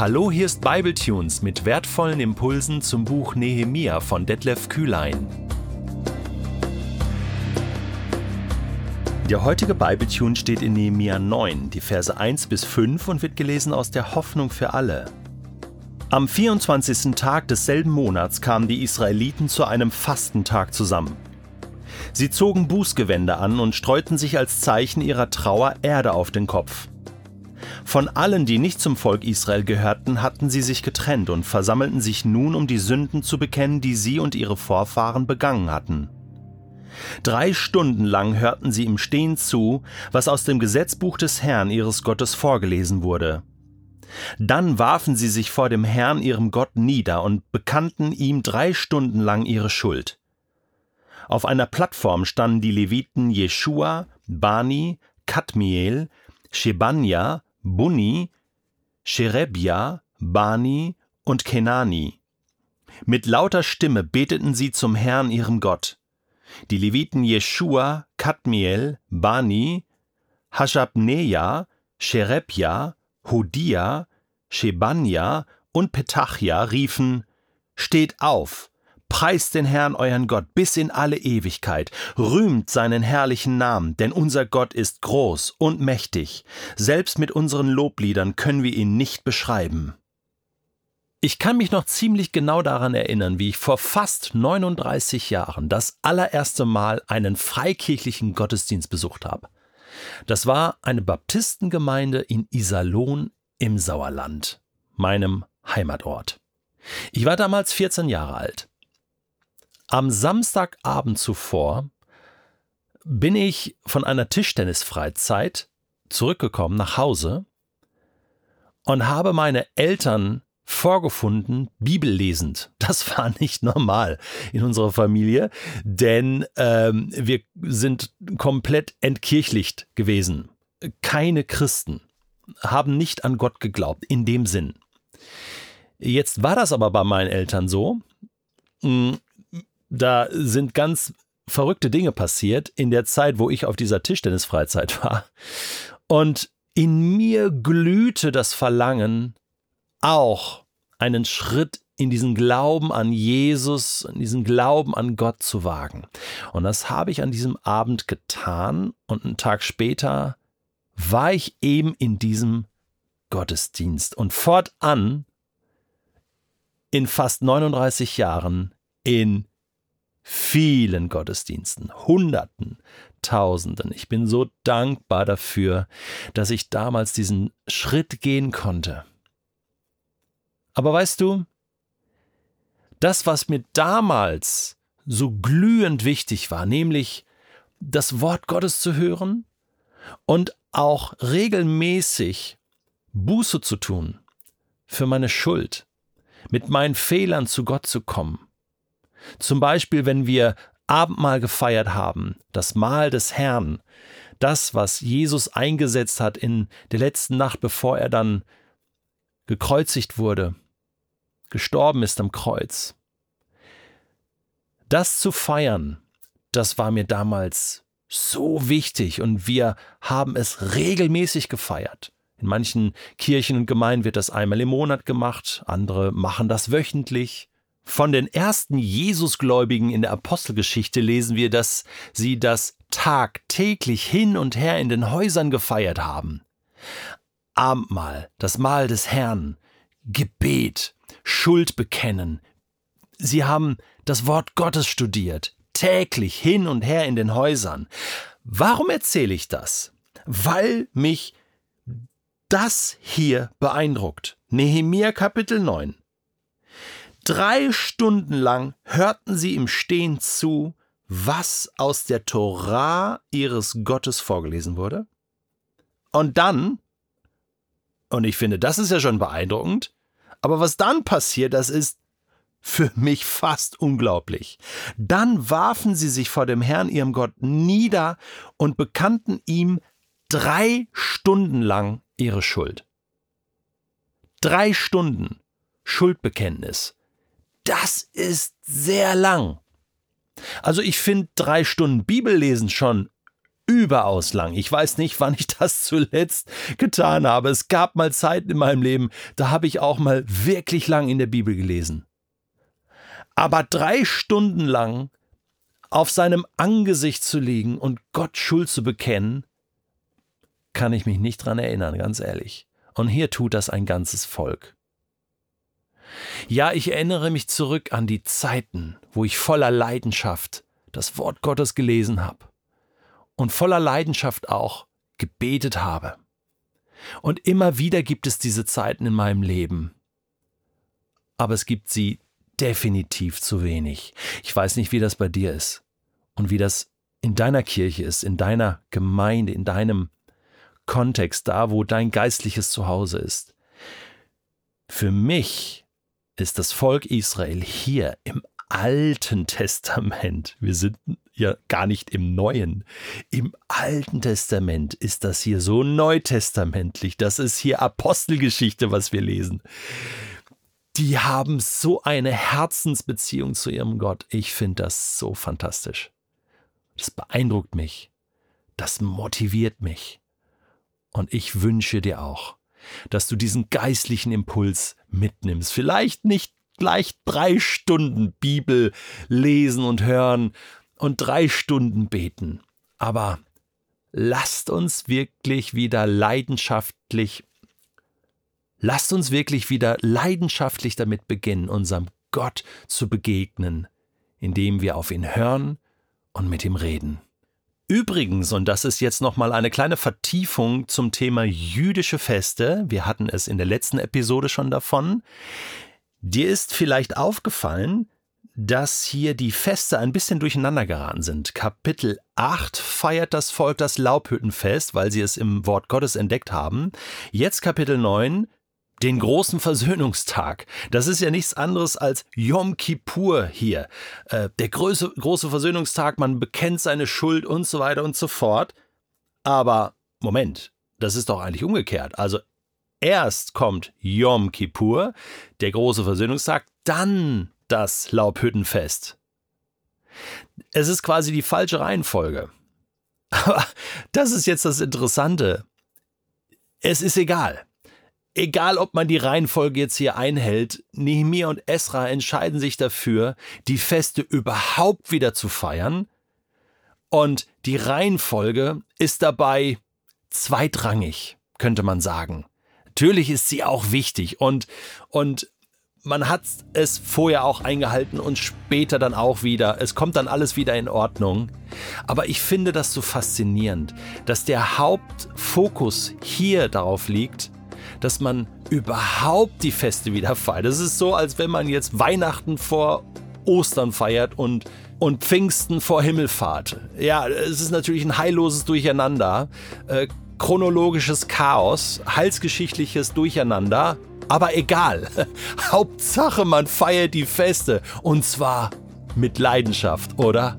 Hallo, hier ist Bibletunes mit wertvollen Impulsen zum Buch Nehemia von Detlef Kühlein. Der heutige Bibletune steht in Nehemia 9, die Verse 1 bis 5 und wird gelesen aus der Hoffnung für alle. Am 24. Tag desselben Monats kamen die Israeliten zu einem Fastentag zusammen. Sie zogen Bußgewänder an und streuten sich als Zeichen ihrer Trauer Erde auf den Kopf. Von allen, die nicht zum Volk Israel gehörten, hatten sie sich getrennt und versammelten sich nun, um die Sünden zu bekennen, die sie und ihre Vorfahren begangen hatten. Drei Stunden lang hörten sie im Stehen zu, was aus dem Gesetzbuch des Herrn ihres Gottes vorgelesen wurde. Dann warfen sie sich vor dem Herrn ihrem Gott nieder und bekannten ihm drei Stunden lang ihre Schuld. Auf einer Plattform standen die Leviten Jeschua, Bani, Kadmiel, Shebanja, Bunni, Sherebia, Bani und Kenani. Mit lauter Stimme beteten sie zum Herrn ihrem Gott. Die Leviten Jeschua, Kadmiel, Bani, Hashabneja, Sherebja, Hodia, Shebanja und Petachia riefen: Steht auf, Preist den Herrn euren Gott bis in alle Ewigkeit, rühmt seinen herrlichen Namen, denn unser Gott ist groß und mächtig, selbst mit unseren Lobliedern können wir ihn nicht beschreiben. Ich kann mich noch ziemlich genau daran erinnern, wie ich vor fast 39 Jahren das allererste Mal einen freikirchlichen Gottesdienst besucht habe. Das war eine Baptistengemeinde in Iserlohn im Sauerland, meinem Heimatort. Ich war damals 14 Jahre alt. Am Samstagabend zuvor bin ich von einer Tischtennisfreizeit zurückgekommen nach Hause und habe meine Eltern vorgefunden, bibellesend. Das war nicht normal in unserer Familie, denn ähm, wir sind komplett entkirchlicht gewesen. Keine Christen haben nicht an Gott geglaubt, in dem Sinn. Jetzt war das aber bei meinen Eltern so, hm, da sind ganz verrückte Dinge passiert in der Zeit, wo ich auf dieser Tischtennisfreizeit war. Und in mir glühte das Verlangen, auch einen Schritt in diesen Glauben an Jesus, in diesen Glauben an Gott zu wagen. Und das habe ich an diesem Abend getan und einen Tag später war ich eben in diesem Gottesdienst und fortan in fast 39 Jahren in vielen Gottesdiensten, Hunderten, Tausenden. Ich bin so dankbar dafür, dass ich damals diesen Schritt gehen konnte. Aber weißt du, das, was mir damals so glühend wichtig war, nämlich das Wort Gottes zu hören und auch regelmäßig Buße zu tun für meine Schuld, mit meinen Fehlern zu Gott zu kommen, zum Beispiel, wenn wir Abendmahl gefeiert haben, das Mahl des Herrn, das, was Jesus eingesetzt hat in der letzten Nacht, bevor er dann gekreuzigt wurde, gestorben ist am Kreuz. Das zu feiern, das war mir damals so wichtig und wir haben es regelmäßig gefeiert. In manchen Kirchen und Gemeinden wird das einmal im Monat gemacht, andere machen das wöchentlich. Von den ersten Jesusgläubigen in der Apostelgeschichte lesen wir, dass sie das tagtäglich hin und her in den Häusern gefeiert haben. Abendmahl, das Mahl des Herrn, Gebet, Schuld bekennen. Sie haben das Wort Gottes studiert, täglich hin und her in den Häusern. Warum erzähle ich das? Weil mich das hier beeindruckt. Nehemia Kapitel 9. Drei Stunden lang hörten sie im Stehen zu, was aus der Torah ihres Gottes vorgelesen wurde. Und dann, und ich finde, das ist ja schon beeindruckend, aber was dann passiert, das ist für mich fast unglaublich. Dann warfen sie sich vor dem Herrn, ihrem Gott, nieder und bekannten ihm drei Stunden lang ihre Schuld. Drei Stunden Schuldbekenntnis das ist sehr lang. Also ich finde drei Stunden Bibellesen schon überaus lang. Ich weiß nicht, wann ich das zuletzt getan habe. Es gab mal Zeiten in meinem Leben, da habe ich auch mal wirklich lang in der Bibel gelesen. Aber drei Stunden lang auf seinem Angesicht zu liegen und Gott Schuld zu bekennen, kann ich mich nicht dran erinnern, ganz ehrlich. Und hier tut das ein ganzes Volk. Ja, ich erinnere mich zurück an die Zeiten, wo ich voller Leidenschaft das Wort Gottes gelesen habe und voller Leidenschaft auch gebetet habe. Und immer wieder gibt es diese Zeiten in meinem Leben. Aber es gibt sie definitiv zu wenig. Ich weiß nicht, wie das bei dir ist und wie das in deiner Kirche ist, in deiner Gemeinde, in deinem Kontext, da wo dein geistliches Zuhause ist. Für mich ist das Volk Israel hier im Alten Testament, wir sind ja gar nicht im Neuen, im Alten Testament ist das hier so neutestamentlich, das ist hier Apostelgeschichte, was wir lesen. Die haben so eine Herzensbeziehung zu ihrem Gott. Ich finde das so fantastisch. Das beeindruckt mich. Das motiviert mich. Und ich wünsche dir auch, dass du diesen geistlichen Impuls mitnimmst. Vielleicht nicht gleich drei Stunden Bibel lesen und hören und drei Stunden beten. Aber lasst uns wirklich wieder leidenschaftlich, lasst uns wirklich wieder leidenschaftlich damit beginnen, unserem Gott zu begegnen, indem wir auf ihn hören und mit ihm reden. Übrigens, und das ist jetzt nochmal eine kleine Vertiefung zum Thema jüdische Feste, wir hatten es in der letzten Episode schon davon, Dir ist vielleicht aufgefallen, dass hier die Feste ein bisschen durcheinander geraten sind. Kapitel 8 feiert das Volk das Laubhüttenfest, weil sie es im Wort Gottes entdeckt haben. Jetzt Kapitel 9 den großen Versöhnungstag. Das ist ja nichts anderes als Yom Kippur hier. Äh, der große, große Versöhnungstag, man bekennt seine Schuld und so weiter und so fort. Aber Moment, das ist doch eigentlich umgekehrt. Also Erst kommt Yom Kippur, der große Versöhnungstag, dann das Laubhüttenfest. Es ist quasi die falsche Reihenfolge. Aber das ist jetzt das Interessante. Es ist egal. Egal, ob man die Reihenfolge jetzt hier einhält, Nehemiah und Esra entscheiden sich dafür, die Feste überhaupt wieder zu feiern. Und die Reihenfolge ist dabei zweitrangig, könnte man sagen. Natürlich ist sie auch wichtig und, und man hat es vorher auch eingehalten und später dann auch wieder. Es kommt dann alles wieder in Ordnung. Aber ich finde das so faszinierend, dass der Hauptfokus hier darauf liegt, dass man überhaupt die Feste wieder feiert. Es ist so, als wenn man jetzt Weihnachten vor Ostern feiert und, und Pfingsten vor Himmelfahrt. Ja, es ist natürlich ein heilloses Durcheinander. Äh, chronologisches Chaos, heilsgeschichtliches Durcheinander, aber egal. Hauptsache, man feiert die Feste und zwar mit Leidenschaft, oder?